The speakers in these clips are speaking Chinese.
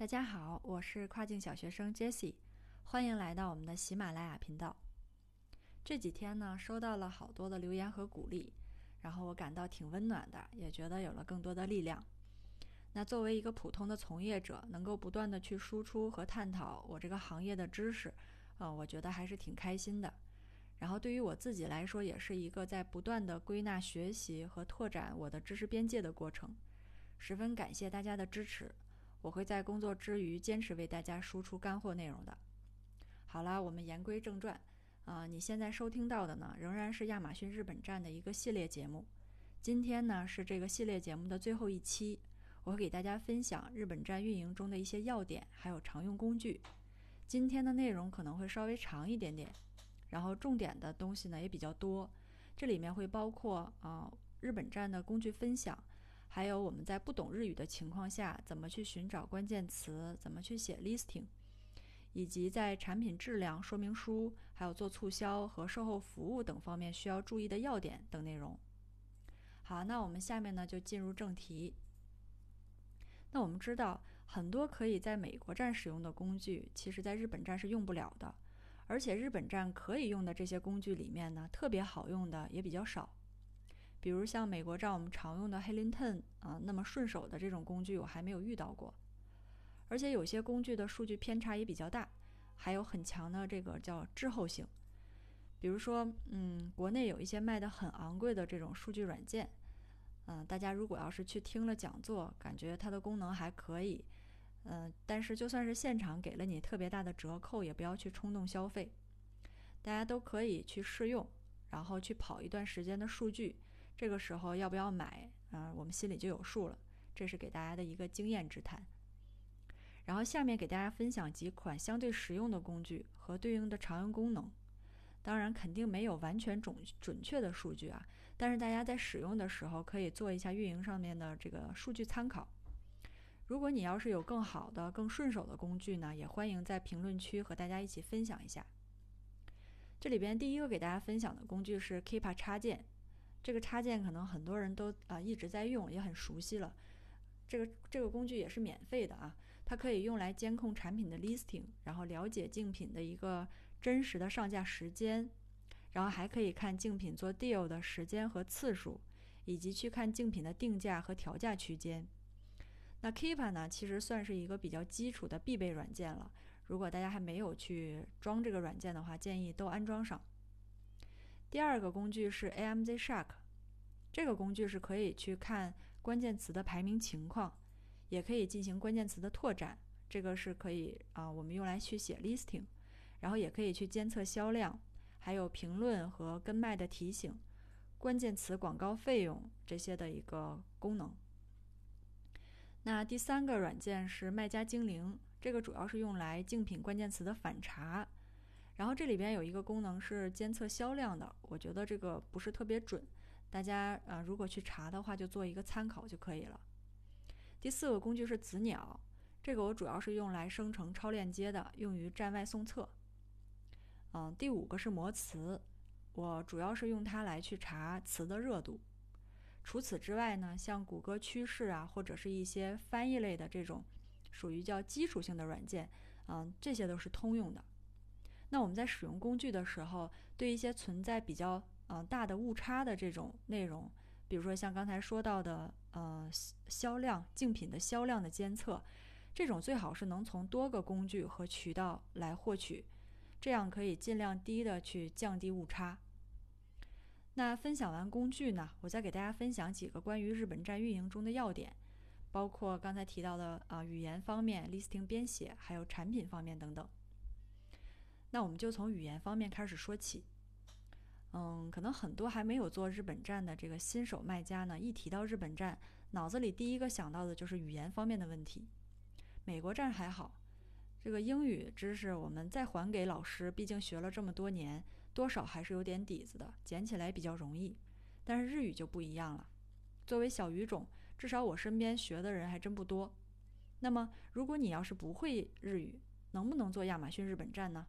大家好，我是跨境小学生 Jesse，欢迎来到我们的喜马拉雅频道。这几天呢，收到了好多的留言和鼓励，然后我感到挺温暖的，也觉得有了更多的力量。那作为一个普通的从业者，能够不断的去输出和探讨我这个行业的知识，呃，我觉得还是挺开心的。然后对于我自己来说，也是一个在不断的归纳、学习和拓展我的知识边界的过程。十分感谢大家的支持。我会在工作之余坚持为大家输出干货内容的。好了，我们言归正传啊，你现在收听到的呢，仍然是亚马逊日本站的一个系列节目。今天呢是这个系列节目的最后一期，我会给大家分享日本站运营中的一些要点，还有常用工具。今天的内容可能会稍微长一点点，然后重点的东西呢也比较多。这里面会包括啊日本站的工具分享。还有我们在不懂日语的情况下，怎么去寻找关键词，怎么去写 listing，以及在产品质量说明书、还有做促销和售后服务等方面需要注意的要点等内容。好，那我们下面呢就进入正题。那我们知道，很多可以在美国站使用的工具，其实在日本站是用不了的，而且日本站可以用的这些工具里面呢，特别好用的也比较少。比如像美国站我们常用的 Helinten 啊，那么顺手的这种工具我还没有遇到过，而且有些工具的数据偏差也比较大，还有很强的这个叫滞后性。比如说，嗯，国内有一些卖的很昂贵的这种数据软件，嗯，大家如果要是去听了讲座，感觉它的功能还可以，嗯，但是就算是现场给了你特别大的折扣，也不要去冲动消费。大家都可以去试用，然后去跑一段时间的数据。这个时候要不要买啊？我们心里就有数了。这是给大家的一个经验之谈。然后下面给大家分享几款相对实用的工具和对应的常用功能。当然肯定没有完全准准确的数据啊，但是大家在使用的时候可以做一下运营上面的这个数据参考。如果你要是有更好的、更顺手的工具呢，也欢迎在评论区和大家一起分享一下。这里边第一个给大家分享的工具是 Keepa 插件。这个插件可能很多人都啊一直在用，也很熟悉了。这个这个工具也是免费的啊，它可以用来监控产品的 listing，然后了解竞品的一个真实的上架时间，然后还可以看竞品做 deal 的时间和次数，以及去看竞品的定价和调价区间。那 Keepa 呢，其实算是一个比较基础的必备软件了。如果大家还没有去装这个软件的话，建议都安装上。第二个工具是 AMZ Shark，这个工具是可以去看关键词的排名情况，也可以进行关键词的拓展。这个是可以啊，我们用来去写 listing，然后也可以去监测销量，还有评论和跟卖的提醒、关键词广告费用这些的一个功能。那第三个软件是卖家精灵，这个主要是用来竞品关键词的反查。然后这里边有一个功能是监测销量的，我觉得这个不是特别准，大家呃如果去查的话，就做一个参考就可以了。第四个工具是子鸟，这个我主要是用来生成超链接的，用于站外送测。嗯，第五个是摩词，我主要是用它来去查词的热度。除此之外呢，像谷歌趋势啊，或者是一些翻译类的这种属于叫基础性的软件，嗯，这些都是通用的。那我们在使用工具的时候，对一些存在比较嗯大的误差的这种内容，比如说像刚才说到的呃销量竞品的销量的监测，这种最好是能从多个工具和渠道来获取，这样可以尽量低的去降低误差。那分享完工具呢，我再给大家分享几个关于日本站运营中的要点，包括刚才提到的啊语言方面、listing 编写，还有产品方面等等。那我们就从语言方面开始说起。嗯，可能很多还没有做日本站的这个新手卖家呢，一提到日本站，脑子里第一个想到的就是语言方面的问题。美国站还好，这个英语知识我们再还给老师，毕竟学了这么多年，多少还是有点底子的，捡起来比较容易。但是日语就不一样了。作为小语种，至少我身边学的人还真不多。那么，如果你要是不会日语，能不能做亚马逊日本站呢？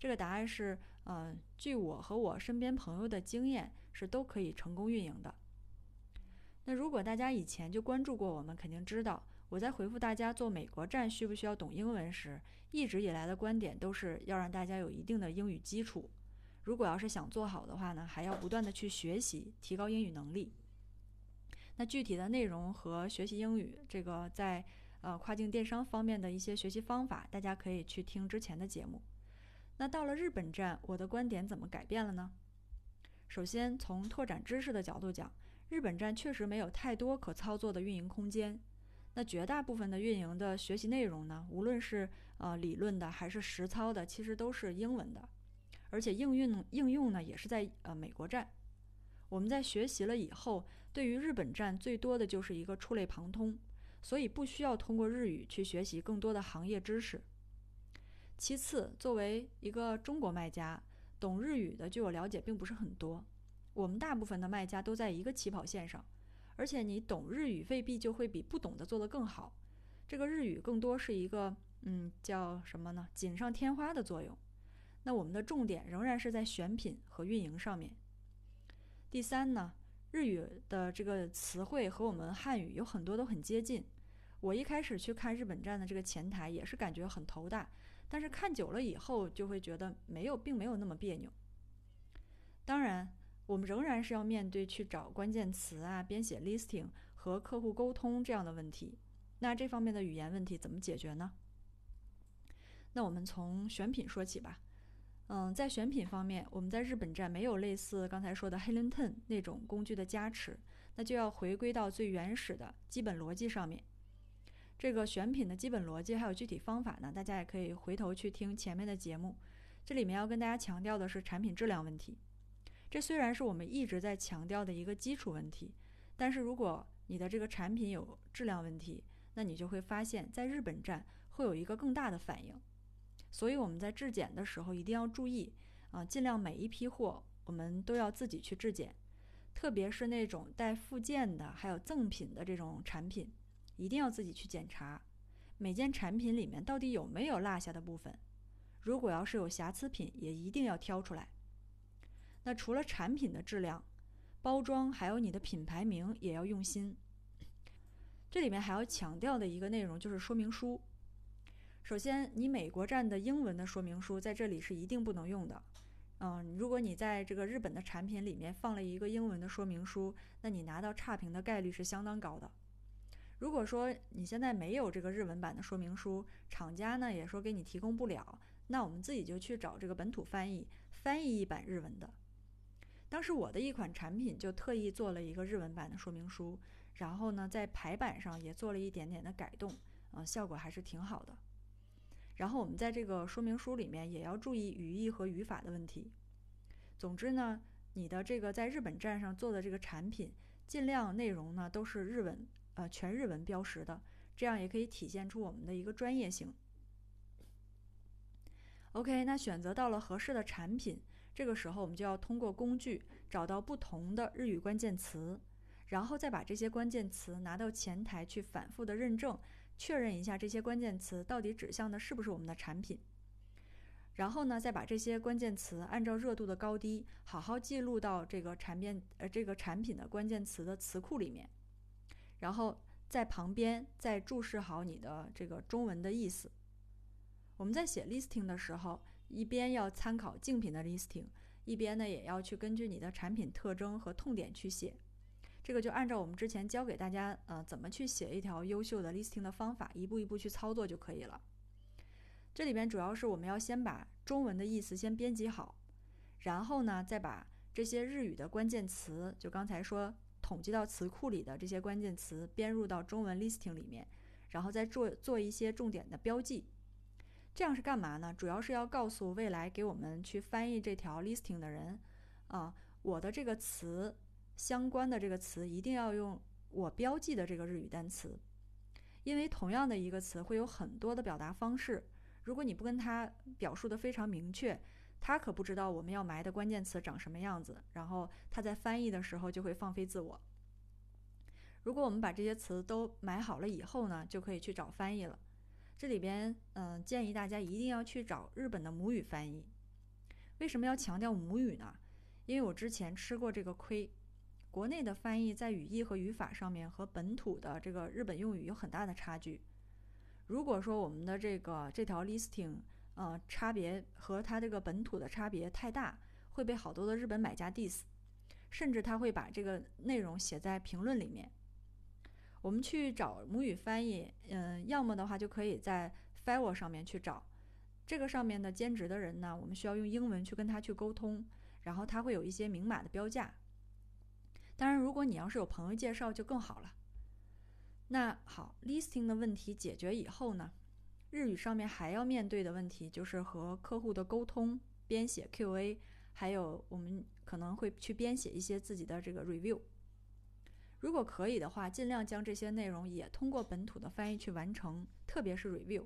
这个答案是，呃，据我和我身边朋友的经验，是都可以成功运营的。那如果大家以前就关注过我们，肯定知道我在回复大家做美国站需不需要懂英文时，一直以来的观点都是要让大家有一定的英语基础。如果要是想做好的话呢，还要不断的去学习，提高英语能力。那具体的内容和学习英语，这个在呃跨境电商方面的一些学习方法，大家可以去听之前的节目。那到了日本站，我的观点怎么改变了呢？首先，从拓展知识的角度讲，日本站确实没有太多可操作的运营空间。那绝大部分的运营的学习内容呢，无论是呃理论的还是实操的，其实都是英文的，而且应用应用呢也是在呃美国站。我们在学习了以后，对于日本站最多的就是一个触类旁通，所以不需要通过日语去学习更多的行业知识。其次，作为一个中国卖家，懂日语的，据我了解，并不是很多。我们大部分的卖家都在一个起跑线上，而且你懂日语未必就会比不懂的做得更好。这个日语更多是一个，嗯，叫什么呢？锦上添花的作用。那我们的重点仍然是在选品和运营上面。第三呢，日语的这个词汇和我们汉语有很多都很接近。我一开始去看日本站的这个前台，也是感觉很头大。但是看久了以后，就会觉得没有，并没有那么别扭。当然，我们仍然是要面对去找关键词啊、编写 listing 和客户沟通这样的问题。那这方面的语言问题怎么解决呢？那我们从选品说起吧。嗯，在选品方面，我们在日本站没有类似刚才说的 Helen Ten 那种工具的加持，那就要回归到最原始的基本逻辑上面。这个选品的基本逻辑还有具体方法呢，大家也可以回头去听前面的节目。这里面要跟大家强调的是产品质量问题。这虽然是我们一直在强调的一个基础问题，但是如果你的这个产品有质量问题，那你就会发现在日本站会有一个更大的反应。所以我们在质检的时候一定要注意啊，尽量每一批货我们都要自己去质检，特别是那种带附件的还有赠品的这种产品。一定要自己去检查每件产品里面到底有没有落下的部分，如果要是有瑕疵品，也一定要挑出来。那除了产品的质量、包装，还有你的品牌名也要用心。这里面还要强调的一个内容就是说明书。首先，你美国站的英文的说明书在这里是一定不能用的。嗯，如果你在这个日本的产品里面放了一个英文的说明书，那你拿到差评的概率是相当高的。如果说你现在没有这个日文版的说明书，厂家呢也说给你提供不了，那我们自己就去找这个本土翻译，翻译一版日文的。当时我的一款产品就特意做了一个日文版的说明书，然后呢在排版上也做了一点点的改动，嗯，效果还是挺好的。然后我们在这个说明书里面也要注意语义和语法的问题。总之呢，你的这个在日本站上做的这个产品，尽量内容呢都是日文。呃，全日文标识的，这样也可以体现出我们的一个专业性。OK，那选择到了合适的产品，这个时候我们就要通过工具找到不同的日语关键词，然后再把这些关键词拿到前台去反复的认证，确认一下这些关键词到底指向的是不是我们的产品。然后呢，再把这些关键词按照热度的高低，好好记录到这个产品呃这个产品的关键词的词库里面。然后在旁边再注释好你的这个中文的意思。我们在写 listing 的时候，一边要参考竞品的 listing，一边呢也要去根据你的产品特征和痛点去写。这个就按照我们之前教给大家呃怎么去写一条优秀的 listing 的方法，一步一步去操作就可以了。这里边主要是我们要先把中文的意思先编辑好，然后呢再把这些日语的关键词，就刚才说。统计到词库里的这些关键词编入到中文 listing 里面，然后再做做一些重点的标记。这样是干嘛呢？主要是要告诉未来给我们去翻译这条 listing 的人，啊，我的这个词相关的这个词一定要用我标记的这个日语单词，因为同样的一个词会有很多的表达方式，如果你不跟他表述的非常明确。他可不知道我们要埋的关键词长什么样子，然后他在翻译的时候就会放飞自我。如果我们把这些词都埋好了以后呢，就可以去找翻译了。这里边，嗯，建议大家一定要去找日本的母语翻译。为什么要强调母语呢？因为我之前吃过这个亏。国内的翻译在语义和语法上面和本土的这个日本用语有很大的差距。如果说我们的这个这条 listing，呃，差别和它这个本土的差别太大，会被好多的日本买家 diss，甚至他会把这个内容写在评论里面。我们去找母语翻译，嗯，要么的话就可以在 Fiverr 上面去找，这个上面的兼职的人呢，我们需要用英文去跟他去沟通，然后他会有一些明码的标价。当然，如果你要是有朋友介绍，就更好了。那好，listing 的问题解决以后呢，日语上面还要面对的问题就是和客户的沟通、编写 Q&A，还有我们可能会去编写一些自己的这个 review。如果可以的话，尽量将这些内容也通过本土的翻译去完成，特别是 review，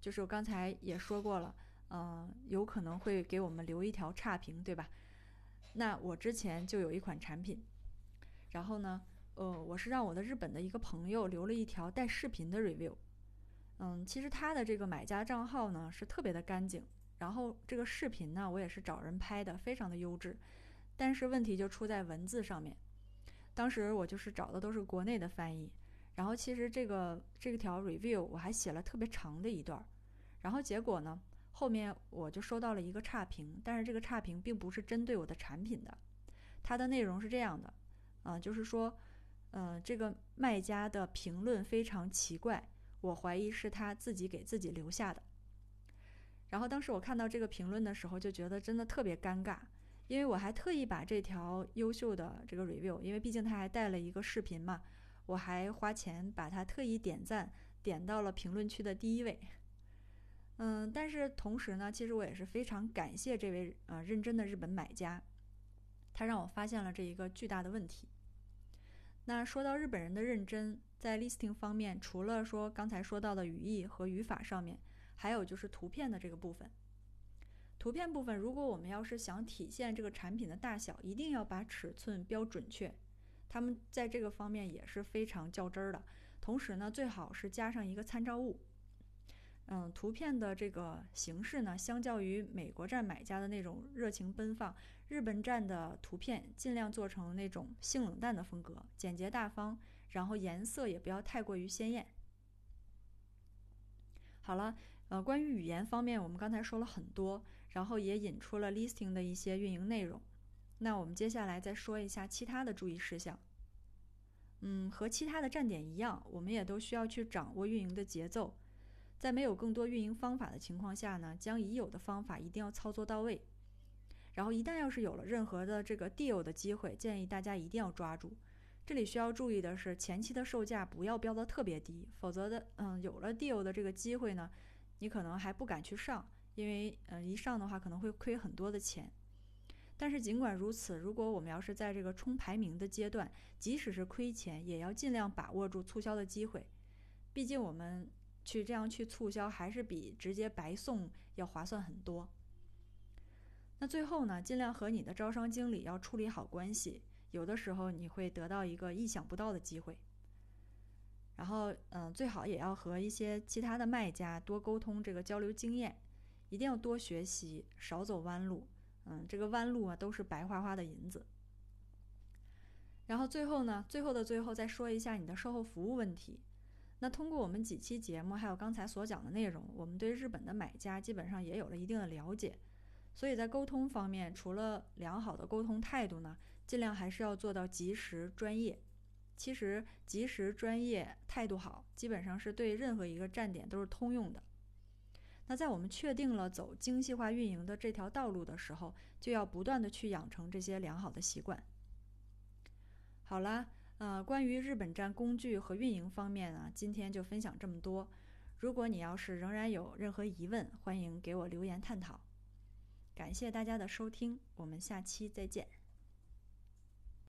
就是我刚才也说过了，嗯，有可能会给我们留一条差评，对吧？那我之前就有一款产品，然后呢，呃，我是让我的日本的一个朋友留了一条带视频的 review，嗯，其实他的这个买家账号呢是特别的干净，然后这个视频呢我也是找人拍的，非常的优质，但是问题就出在文字上面。当时我就是找的都是国内的翻译，然后其实这个这条 review 我还写了特别长的一段，然后结果呢，后面我就收到了一个差评，但是这个差评并不是针对我的产品的，它的内容是这样的，啊，就是说，呃，这个卖家的评论非常奇怪，我怀疑是他自己给自己留下的。然后当时我看到这个评论的时候，就觉得真的特别尴尬。因为我还特意把这条优秀的这个 review，因为毕竟他还带了一个视频嘛，我还花钱把它特意点赞，点到了评论区的第一位。嗯，但是同时呢，其实我也是非常感谢这位呃认真的日本买家，他让我发现了这一个巨大的问题。那说到日本人的认真，在 listing 方面，除了说刚才说到的语义和语法上面，还有就是图片的这个部分。图片部分，如果我们要是想体现这个产品的大小，一定要把尺寸标准确。他们在这个方面也是非常较真儿的。同时呢，最好是加上一个参照物。嗯，图片的这个形式呢，相较于美国站买家的那种热情奔放，日本站的图片尽量做成那种性冷淡的风格，简洁大方，然后颜色也不要太过于鲜艳。好了，呃，关于语言方面，我们刚才说了很多。然后也引出了 listing 的一些运营内容。那我们接下来再说一下其他的注意事项。嗯，和其他的站点一样，我们也都需要去掌握运营的节奏。在没有更多运营方法的情况下呢，将已有的方法一定要操作到位。然后一旦要是有了任何的这个 deal 的机会，建议大家一定要抓住。这里需要注意的是，前期的售价不要标的特别低，否则的，嗯，有了 deal 的这个机会呢，你可能还不敢去上。因为，嗯，一上的话可能会亏很多的钱。但是尽管如此，如果我们要是在这个冲排名的阶段，即使是亏钱，也要尽量把握住促销的机会。毕竟我们去这样去促销，还是比直接白送要划算很多。那最后呢，尽量和你的招商经理要处理好关系，有的时候你会得到一个意想不到的机会。然后，嗯，最好也要和一些其他的卖家多沟通，这个交流经验。一定要多学习，少走弯路。嗯，这个弯路啊，都是白花花的银子。然后最后呢，最后的最后再说一下你的售后服务问题。那通过我们几期节目，还有刚才所讲的内容，我们对日本的买家基本上也有了一定的了解。所以在沟通方面，除了良好的沟通态度呢，尽量还是要做到及时、专业。其实及时、专业、态度好，基本上是对任何一个站点都是通用的。那在我们确定了走精细化运营的这条道路的时候，就要不断的去养成这些良好的习惯。好啦，呃，关于日本站工具和运营方面呢，今天就分享这么多。如果你要是仍然有任何疑问，欢迎给我留言探讨。感谢大家的收听，我们下期再见。